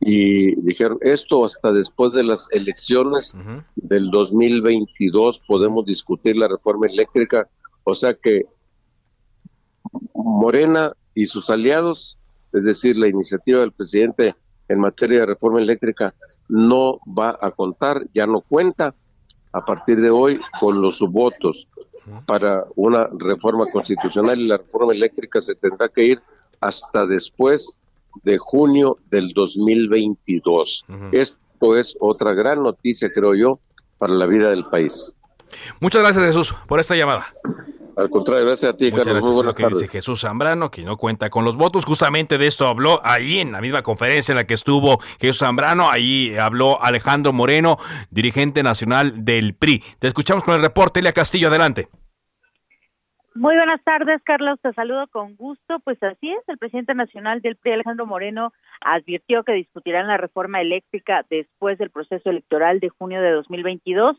S12: y dijeron, esto hasta después de las elecciones del 2022 podemos discutir la reforma eléctrica, o sea que Morena y sus aliados, es decir, la iniciativa del presidente en materia de reforma eléctrica, no va a contar, ya no cuenta a partir de hoy con los votos. Para una reforma constitucional y la reforma eléctrica se tendrá que ir hasta después de junio del 2022. Esto es otra gran noticia, creo yo, para la vida del país.
S1: Muchas gracias, Jesús, por esta llamada.
S12: Al contrario, gracias a ti, Carlos. Muy
S1: buenas dice Jesús Zambrano, que no cuenta con los votos. Justamente de esto habló ahí en la misma conferencia en la que estuvo Jesús Zambrano. Ahí habló Alejandro Moreno, dirigente nacional del PRI. Te escuchamos con el reporte. Elia Castillo, adelante.
S13: Muy buenas tardes, Carlos. Te saludo con gusto. Pues así es, el presidente nacional del PRI, Alejandro Moreno, advirtió que discutirán la reforma eléctrica después del proceso electoral de junio de 2022.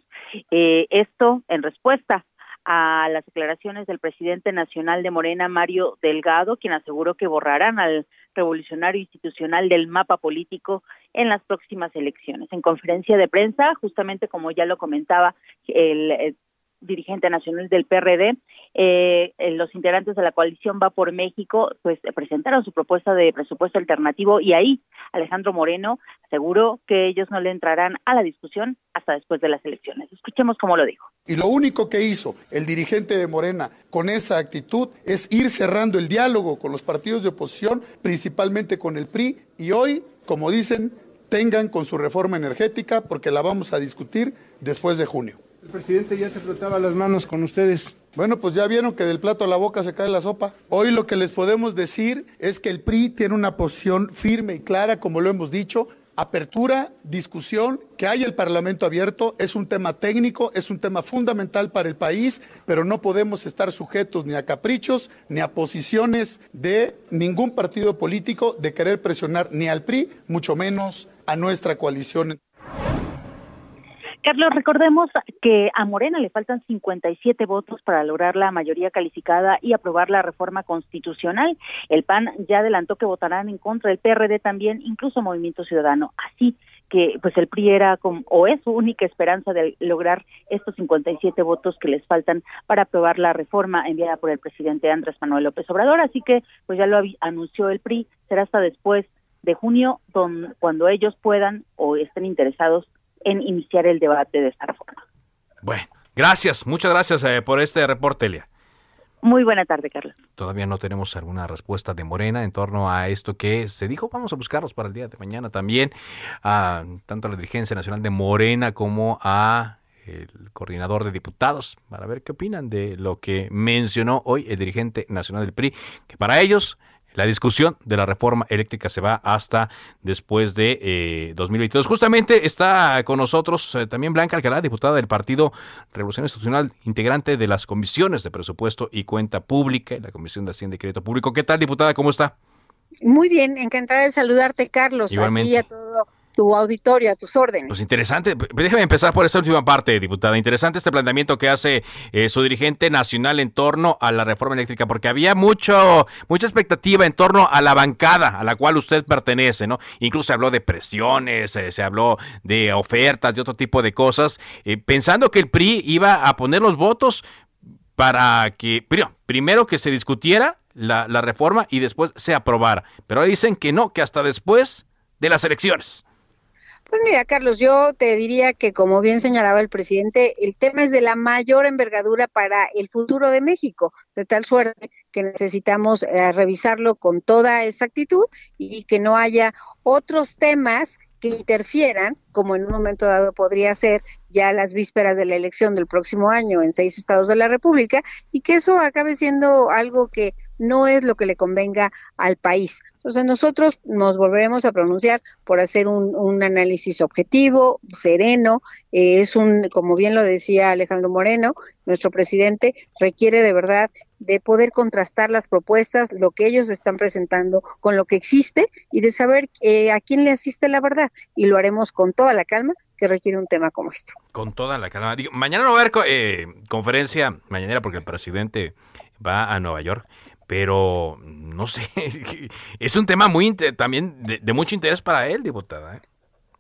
S13: Eh, esto en respuesta a las declaraciones del presidente nacional de Morena, Mario Delgado, quien aseguró que borrarán al revolucionario institucional del mapa político en las próximas elecciones. En conferencia de prensa, justamente como ya lo comentaba el dirigente nacional del PRD, eh, los integrantes de la coalición Va por México, pues presentaron su propuesta de presupuesto alternativo y ahí Alejandro Moreno aseguró que ellos no le entrarán a la discusión hasta después de las elecciones. Escuchemos cómo lo dijo.
S14: Y lo único que hizo el dirigente de Morena con esa actitud es ir cerrando el diálogo con los partidos de oposición, principalmente con el PRI, y hoy, como dicen, tengan con su reforma energética porque la vamos a discutir después de junio.
S15: El presidente ya se frotaba las manos con ustedes.
S14: Bueno, pues ya vieron que del plato a la boca se cae la sopa. Hoy lo que les podemos decir es que el PRI tiene una posición firme y clara, como lo hemos dicho, apertura, discusión, que haya el Parlamento abierto, es un tema técnico, es un tema fundamental para el país, pero no podemos estar sujetos ni a caprichos ni a posiciones de ningún partido político de querer presionar ni al PRI, mucho menos a nuestra coalición.
S13: Carlos, recordemos que a Morena le faltan 57 votos para lograr la mayoría calificada y aprobar la reforma constitucional. El PAN ya adelantó que votarán en contra del PRD también, incluso Movimiento Ciudadano. Así que pues el PRI era o es su única esperanza de lograr estos 57 votos que les faltan para aprobar la reforma enviada por el presidente Andrés Manuel López Obrador. Así que pues ya lo anunció el PRI, será hasta después de junio don, cuando ellos puedan o estén interesados en iniciar el debate de esta reforma.
S1: Bueno, gracias, muchas gracias eh, por este reporte, Elia.
S13: Muy buena tarde, Carlos.
S1: Todavía no tenemos alguna respuesta de Morena en torno a esto que se dijo. Vamos a buscarlos para el día de mañana también, a, tanto a la dirigencia nacional de Morena como a el coordinador de diputados para ver qué opinan de lo que mencionó hoy el dirigente nacional del PRI, que para ellos la discusión de la reforma eléctrica se va hasta después de eh, 2022. Justamente está con nosotros eh, también Blanca Alcalá, diputada del Partido Revolución Institucional, integrante de las comisiones de presupuesto y cuenta pública y la Comisión de Hacienda y Crédito Público. ¿Qué tal, diputada? ¿Cómo está?
S16: Muy bien, encantada de saludarte, Carlos.
S1: Igualmente.
S16: a todo tu auditorio, a tus órdenes.
S1: Pues interesante. Déjeme empezar por esta última parte, diputada. Interesante este planteamiento que hace eh, su dirigente nacional en torno a la reforma eléctrica, porque había mucho, mucha expectativa en torno a la bancada a la cual usted pertenece, ¿no? Incluso se habló de presiones, eh, se habló de ofertas, de otro tipo de cosas, eh, pensando que el PRI iba a poner los votos para que, primero, primero que se discutiera la, la reforma y después se aprobara. Pero dicen que no, que hasta después de las elecciones.
S16: Pues mira, Carlos, yo te diría que como bien señalaba el presidente, el tema es de la mayor envergadura para el futuro de México, de tal suerte que necesitamos eh, revisarlo con toda exactitud y que no haya otros temas que interfieran, como en un momento dado podría ser ya las vísperas de la elección del próximo año en seis estados de la República, y que eso acabe siendo algo que no es lo que le convenga al país. Entonces nosotros nos volveremos a pronunciar por hacer un, análisis objetivo, sereno, eh, es un, como bien lo decía Alejandro Moreno, nuestro presidente requiere de verdad de poder contrastar las propuestas, lo que ellos están presentando con lo que existe y de saber eh, a quién le asiste la verdad. Y lo haremos con toda la calma que requiere un tema como este.
S1: Con toda la calma. Digo, mañana no va a haber eh, conferencia, mañana porque el presidente va a Nueva York pero no sé, es un tema muy también de, mucho interés para él, diputada. ¿eh?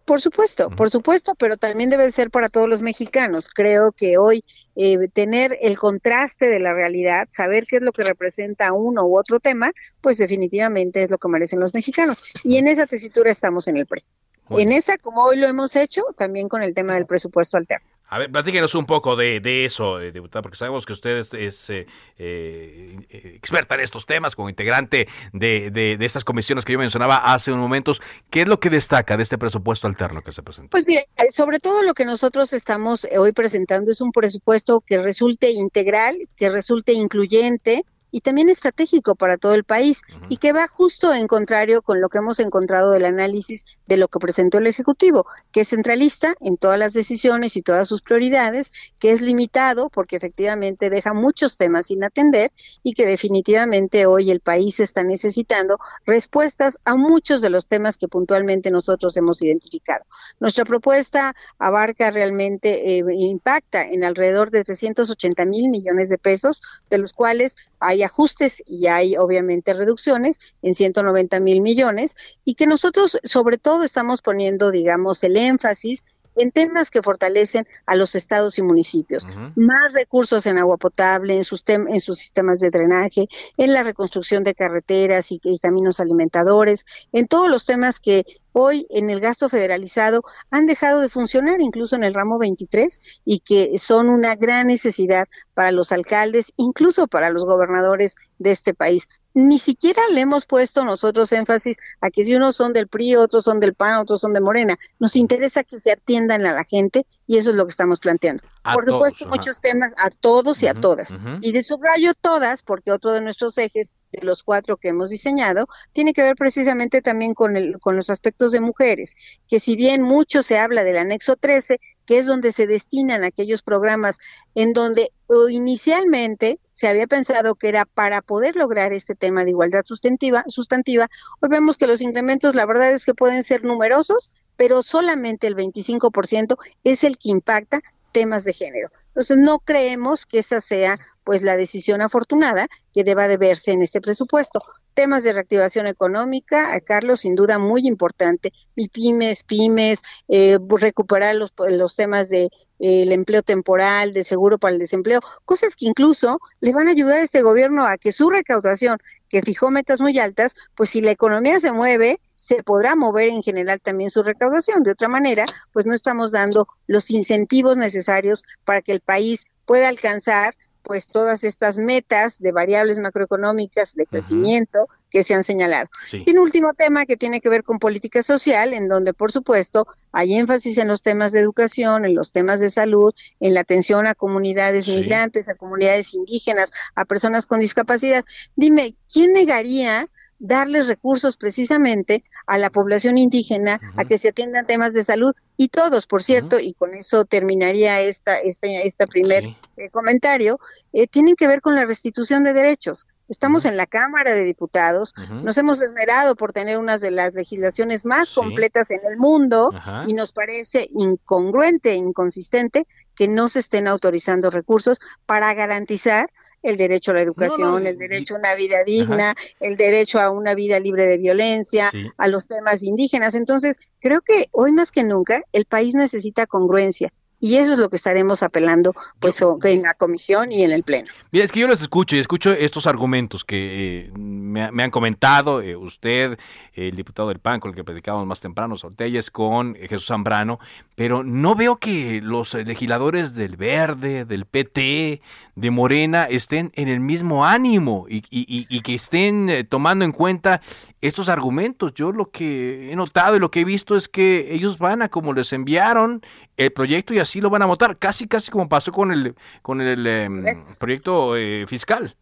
S16: Por supuesto, por supuesto, pero también debe ser para todos los mexicanos. Creo que hoy eh, tener el contraste de la realidad, saber qué es lo que representa uno u otro tema, pues definitivamente es lo que merecen los mexicanos. Y en esa tesitura estamos en el PRI. en esa, como hoy lo hemos hecho, también con el tema del presupuesto alterno.
S1: A ver, platíquenos un poco de, de eso, eh, diputada, porque sabemos que usted es, eh, eh, experta en estos temas, como integrante de, de, de, estas comisiones que yo mencionaba hace unos momentos. ¿Qué es lo que destaca de este presupuesto alterno que se presenta?
S16: Pues mire, sobre todo lo que nosotros estamos hoy presentando es un presupuesto que resulte integral, que resulte incluyente, y también estratégico para todo el país y que va justo en contrario con lo que hemos encontrado del análisis de lo que presentó el Ejecutivo, que es centralista en todas las decisiones y todas sus prioridades, que es limitado porque efectivamente deja muchos temas sin atender y que definitivamente hoy el país está necesitando respuestas a muchos de los temas que puntualmente nosotros hemos identificado. Nuestra propuesta abarca realmente, eh, impacta en alrededor de 380 mil millones de pesos, de los cuales hay ajustes y hay obviamente reducciones en 190 mil millones y que nosotros sobre todo estamos poniendo, digamos, el énfasis en temas que fortalecen a los estados y municipios. Más recursos en agua potable, en sus, en sus sistemas de drenaje, en la reconstrucción de carreteras y, y caminos alimentadores, en todos los temas que hoy en el gasto federalizado han dejado de funcionar, incluso en el ramo 23, y que son una gran necesidad para los alcaldes, incluso para los gobernadores de este país ni siquiera le hemos puesto nosotros énfasis a que si unos son del PRI, otros son del PAN, otros son de Morena. Nos interesa que se atiendan a la gente y eso es lo que estamos planteando. Por supuesto, muchos temas a todos y a todas. Y de subrayo todas, porque otro de nuestros ejes, de los cuatro que hemos diseñado, tiene que ver precisamente también con, el, con los aspectos de mujeres, que si bien mucho se habla del anexo 13, que es donde se destinan aquellos programas en donde inicialmente se había pensado que era para poder lograr este tema de igualdad sustantiva, sustantiva. Hoy vemos que los incrementos, la verdad es que pueden ser numerosos, pero solamente el 25% es el que impacta temas de género. Entonces, no creemos que esa sea pues la decisión afortunada que deba de verse en este presupuesto. Temas de reactivación económica, Carlos, sin duda muy importante. Pymes, pymes, eh, recuperar los, los temas de eh, el empleo temporal, de seguro para el desempleo, cosas que incluso le van a ayudar a este gobierno a que su recaudación, que fijó metas muy altas, pues si la economía se mueve, se podrá mover en general también su recaudación. De otra manera, pues no estamos dando los incentivos necesarios para que el país pueda alcanzar pues todas estas metas de variables macroeconómicas de crecimiento que se han señalado. Y un último tema que tiene que ver con política social, en donde por supuesto hay énfasis en los temas de educación, en los temas de salud, en la atención a comunidades migrantes, a comunidades indígenas, a personas con discapacidad. Dime, ¿quién negaría darles recursos precisamente a la población indígena a que se atiendan temas de salud y todos, por cierto, y con eso terminaría esta, esta, este primer eh, comentario, eh, tienen que ver con la restitución de derechos. Estamos en la Cámara de Diputados, nos hemos esmerado por tener una de las legislaciones más completas en el mundo y nos parece incongruente, inconsistente que no se estén autorizando recursos para garantizar el derecho a la educación, el derecho a una vida digna, el derecho a una vida libre de violencia, a los temas indígenas. Entonces, creo que hoy más que nunca el país necesita congruencia y eso es lo que estaremos apelando pues en la comisión y en el pleno.
S1: Mira, es que yo los escucho y escucho estos argumentos que eh, me, han comentado eh, usted, el diputado del PAN con el que predicábamos más temprano, Sortelles, con Jesús Zambrano, pero no veo que los legisladores del Verde, del PT, de Morena estén en el mismo ánimo y, y que estén eh, tomando en cuenta estos argumentos. Yo lo que he notado y lo que he visto es que ellos van a como les enviaron el proyecto y así lo van a votar, casi casi como pasó con el con el em, proyecto eh, fiscal.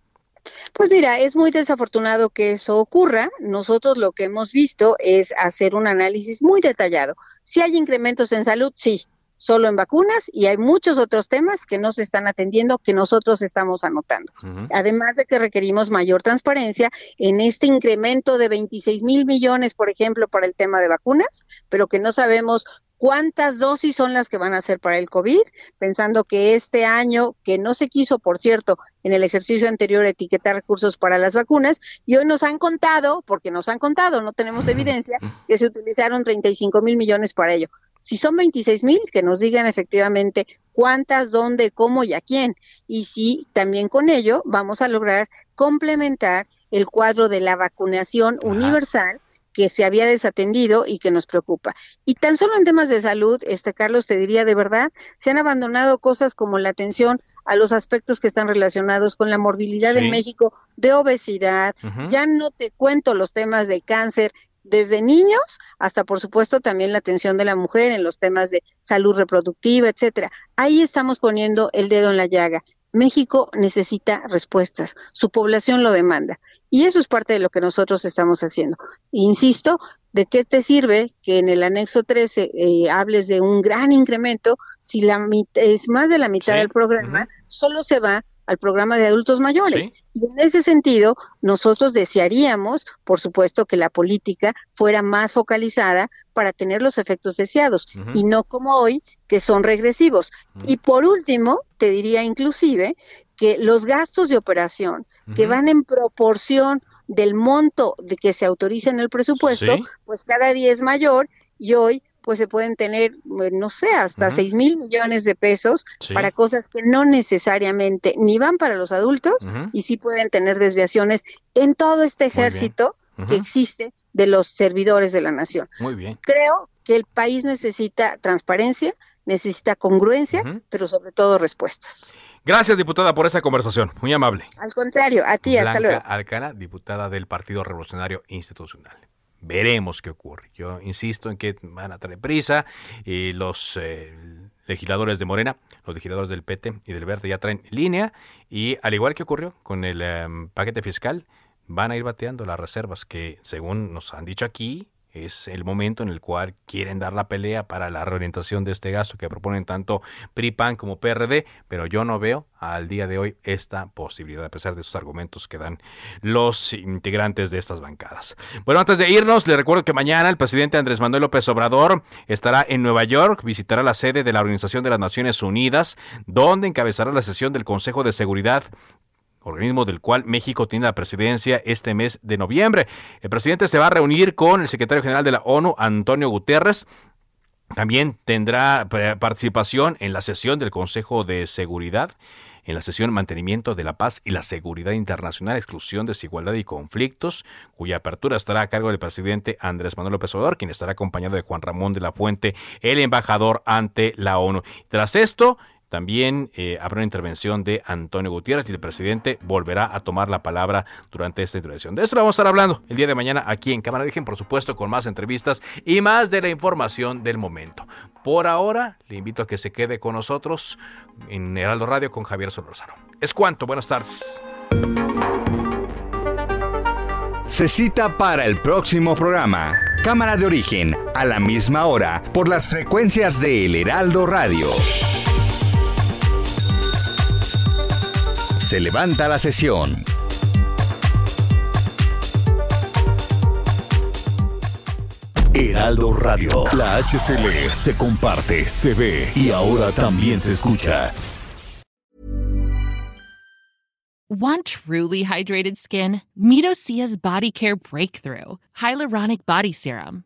S16: Pues mira, es muy desafortunado que eso ocurra. Nosotros lo que hemos visto es hacer un análisis muy detallado. Si hay incrementos en salud, sí, solo en vacunas y hay muchos otros temas que no se están atendiendo que nosotros estamos anotando. Además de que requerimos mayor transparencia en este incremento de 26 mil millones, por ejemplo, para el tema de vacunas, pero que no sabemos cuántas dosis son las que van a ser para el COVID, pensando que este año, que no se quiso, por cierto, en el ejercicio anterior etiquetar recursos para las vacunas, y hoy nos han contado, porque nos han contado, no tenemos evidencia, que se utilizaron 35 mil millones para ello. Si son 26 mil, que nos digan efectivamente cuántas, dónde, cómo y a quién. Y si también con ello vamos a lograr complementar el cuadro de la vacunación universal que se había desatendido y que nos preocupa. Y tan solo en temas de salud, este Carlos te diría de verdad, se han abandonado cosas como la atención a los aspectos que están relacionados con la morbilidad en México de obesidad, ya no te cuento los temas de cáncer desde niños hasta por supuesto también la atención de la mujer en los temas de salud reproductiva, etcétera. Ahí estamos poniendo el dedo en la llaga. México necesita respuestas, su población lo demanda y eso es parte de lo que nosotros estamos haciendo. Insisto, ¿de qué te sirve que en el anexo 13 eh, hables de un gran incremento si la es más de la mitad del programa solo se va al programa de adultos mayores. Y en ese sentido, nosotros desearíamos, por supuesto, que la política fuera más focalizada para tener los efectos deseados y no como hoy, que son regresivos. Y por último, te diría inclusive que los gastos de operación que van en proporción del monto de que se autoriza en el presupuesto, pues cada día es mayor y hoy pues se pueden tener, eh, no sé, hasta seis mil millones de pesos para cosas que no necesariamente ni van para los adultos y sí pueden tener desviaciones en todo este ejército que existe de los servidores de la nación.
S1: Muy bien.
S16: Creo que el país necesita transparencia, necesita congruencia, pero sobre todo respuestas.
S1: Gracias, diputada, por esa conversación. Muy amable.
S16: Al contrario, a ti, hasta luego.
S1: Alcana, diputada del Partido Revolucionario Institucional. Veremos qué ocurre. Yo insisto en que van a traer prisa y los eh, legisladores de Morena, los legisladores del PT y del Verde ya traen línea y al igual que ocurrió con el em, paquete fiscal, van a ir bateando las reservas que, según nos han dicho aquí, es el momento en el cual quieren dar la pelea para la reorientación de este gasto que proponen tanto PRI-PAN como PRD, pero yo no veo al día de hoy esta posibilidad, a pesar de esos argumentos que dan los integrantes de estas bancadas. Bueno, antes de irnos, le recuerdo que mañana el presidente Andrés Manuel López Obrador estará en Nueva York, visitará la sede de la Organización de las Naciones Unidas, donde encabezará la sesión del Consejo de Seguridad organismo del cual México tiene la presidencia este mes de noviembre. El presidente se va a reunir con el secretario general de la ONU, Antonio Guterres, también tendrá participación en la sesión del Consejo de Seguridad, en la sesión Mantenimiento de la Paz y la Seguridad Internacional, Exclusión, Desigualdad y Conflictos, cuya apertura estará a cargo del presidente Andrés Manuel López Obrador, quien estará acompañado de Juan Ramón de la Fuente, el embajador ante la ONU. Tras esto, también eh, habrá una intervención de Antonio Gutiérrez y el presidente volverá a tomar la palabra durante esta intervención. De esto vamos a estar hablando el día de mañana aquí en Cámara Virgen, por supuesto, con más entrevistas y más de la información del momento. Por ahora, le invito a que se quede con nosotros en Heraldo Radio con Javier Solorzano. Es cuanto, buenas tardes.
S11: Se cita para el próximo programa. Cámara de origen, a la misma hora, por las frecuencias de El Heraldo Radio. Se levanta la sesión.
S17: Heraldo Radio. La HCL se comparte, se ve y ahora también se escucha.
S18: Want truly hydrated skin? Midosia's Body Care Breakthrough Hyaluronic Body Serum.